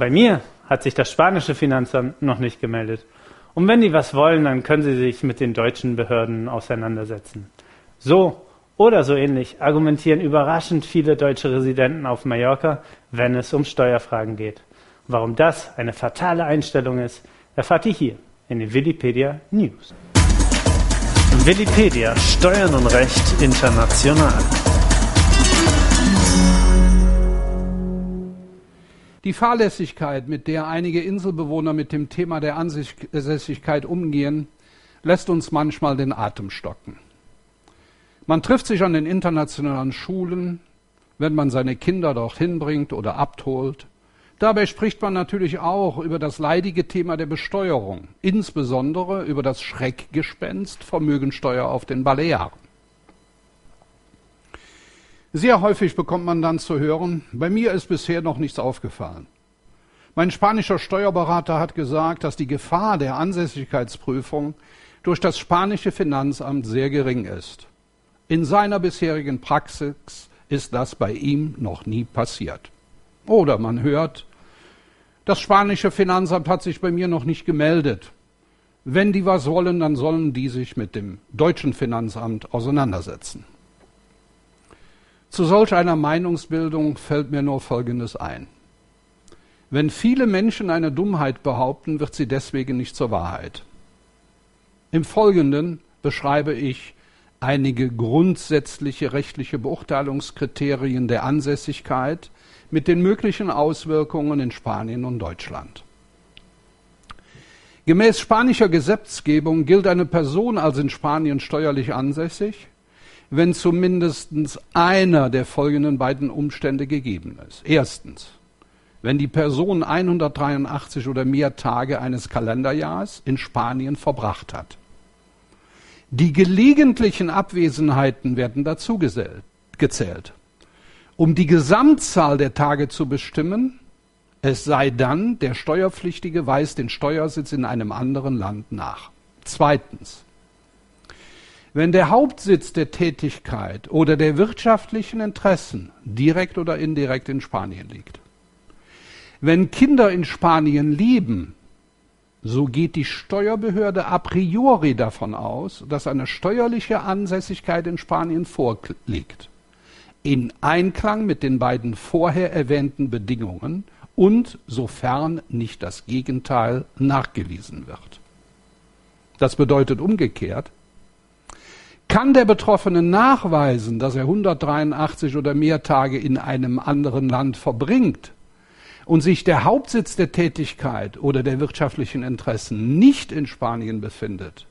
Bei mir hat sich das spanische Finanzamt noch nicht gemeldet. Und wenn die was wollen, dann können sie sich mit den deutschen Behörden auseinandersetzen. So oder so ähnlich argumentieren überraschend viele deutsche Residenten auf Mallorca, wenn es um Steuerfragen geht. Warum das eine fatale Einstellung ist, erfahrt ihr hier in den Wikipedia News. Wikipedia Steuern und Recht international. Die Fahrlässigkeit, mit der einige Inselbewohner mit dem Thema der Ansässigkeit umgehen, lässt uns manchmal den Atem stocken. Man trifft sich an den internationalen Schulen, wenn man seine Kinder dorthin bringt oder abholt. Dabei spricht man natürlich auch über das leidige Thema der Besteuerung, insbesondere über das Schreckgespenst Vermögensteuer auf den Balearen. Sehr häufig bekommt man dann zu hören, bei mir ist bisher noch nichts aufgefallen. Mein spanischer Steuerberater hat gesagt, dass die Gefahr der Ansässigkeitsprüfung durch das spanische Finanzamt sehr gering ist. In seiner bisherigen Praxis ist das bei ihm noch nie passiert. Oder man hört, das spanische Finanzamt hat sich bei mir noch nicht gemeldet. Wenn die was wollen, dann sollen die sich mit dem deutschen Finanzamt auseinandersetzen. Zu solch einer Meinungsbildung fällt mir nur Folgendes ein. Wenn viele Menschen eine Dummheit behaupten, wird sie deswegen nicht zur Wahrheit. Im Folgenden beschreibe ich einige grundsätzliche rechtliche Beurteilungskriterien der Ansässigkeit mit den möglichen Auswirkungen in Spanien und Deutschland. Gemäß spanischer Gesetzgebung gilt eine Person als in Spanien steuerlich ansässig, wenn zumindest einer der folgenden beiden Umstände gegeben ist. Erstens, wenn die Person 183 oder mehr Tage eines Kalenderjahres in Spanien verbracht hat. Die gelegentlichen Abwesenheiten werden dazu gezählt. Um die Gesamtzahl der Tage zu bestimmen, es sei dann, der Steuerpflichtige weist den Steuersitz in einem anderen Land nach. Zweitens, wenn der Hauptsitz der Tätigkeit oder der wirtschaftlichen Interessen direkt oder indirekt in Spanien liegt. Wenn Kinder in Spanien leben, so geht die Steuerbehörde a priori davon aus, dass eine steuerliche Ansässigkeit in Spanien vorliegt. In Einklang mit den beiden vorher erwähnten Bedingungen und sofern nicht das Gegenteil nachgewiesen wird. Das bedeutet umgekehrt, kann der Betroffene nachweisen, dass er 183 oder mehr Tage in einem anderen Land verbringt und sich der Hauptsitz der Tätigkeit oder der wirtschaftlichen Interessen nicht in Spanien befindet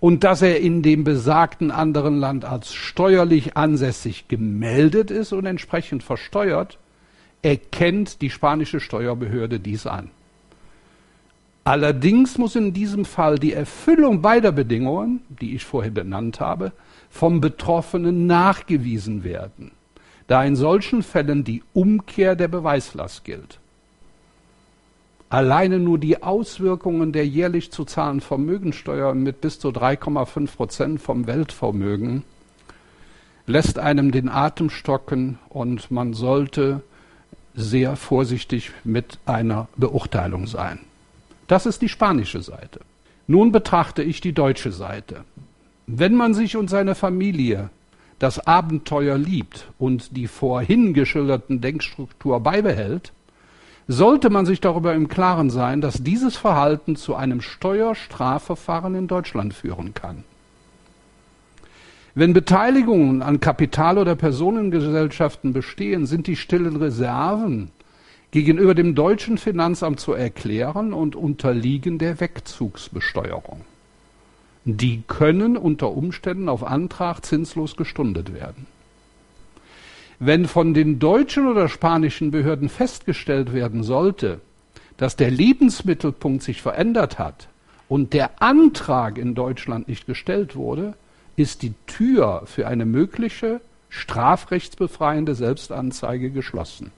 und dass er in dem besagten anderen Land als steuerlich ansässig gemeldet ist und entsprechend versteuert, erkennt die spanische Steuerbehörde dies an. Allerdings muss in diesem Fall die Erfüllung beider Bedingungen, die ich vorher benannt habe, vom Betroffenen nachgewiesen werden, da in solchen Fällen die Umkehr der Beweislast gilt. Alleine nur die Auswirkungen der jährlich zu zahlenden Vermögensteuer mit bis zu 3,5 Prozent vom Weltvermögen lässt einem den Atem stocken und man sollte sehr vorsichtig mit einer Beurteilung sein. Das ist die spanische Seite. Nun betrachte ich die deutsche Seite. Wenn man sich und seine Familie das Abenteuer liebt und die vorhin geschilderten Denkstruktur beibehält, sollte man sich darüber im Klaren sein, dass dieses Verhalten zu einem Steuerstrafverfahren in Deutschland führen kann. Wenn Beteiligungen an Kapital- oder Personengesellschaften bestehen, sind die stillen Reserven gegenüber dem deutschen Finanzamt zu erklären und unterliegen der Wegzugsbesteuerung. Die können unter Umständen auf Antrag zinslos gestundet werden. Wenn von den deutschen oder spanischen Behörden festgestellt werden sollte, dass der Lebensmittelpunkt sich verändert hat und der Antrag in Deutschland nicht gestellt wurde, ist die Tür für eine mögliche strafrechtsbefreiende Selbstanzeige geschlossen.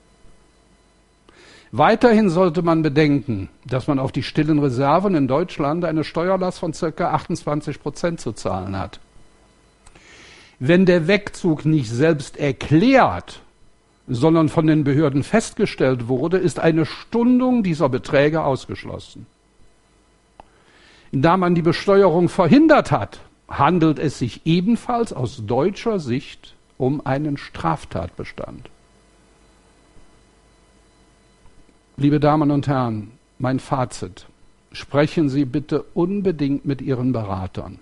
Weiterhin sollte man bedenken, dass man auf die stillen Reserven in Deutschland eine Steuerlast von ca. 28 Prozent zu zahlen hat. Wenn der Wegzug nicht selbst erklärt, sondern von den Behörden festgestellt wurde, ist eine Stundung dieser Beträge ausgeschlossen. Da man die Besteuerung verhindert hat, handelt es sich ebenfalls aus deutscher Sicht um einen Straftatbestand. Liebe Damen und Herren, mein Fazit. Sprechen Sie bitte unbedingt mit Ihren Beratern.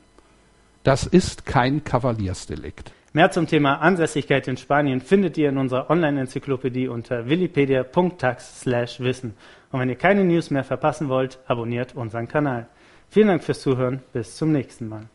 Das ist kein Kavaliersdelikt. Mehr zum Thema Ansässigkeit in Spanien findet ihr in unserer Online-Enzyklopädie unter wikipedia.tax/wissen. Und wenn ihr keine News mehr verpassen wollt, abonniert unseren Kanal. Vielen Dank fürs Zuhören. Bis zum nächsten Mal.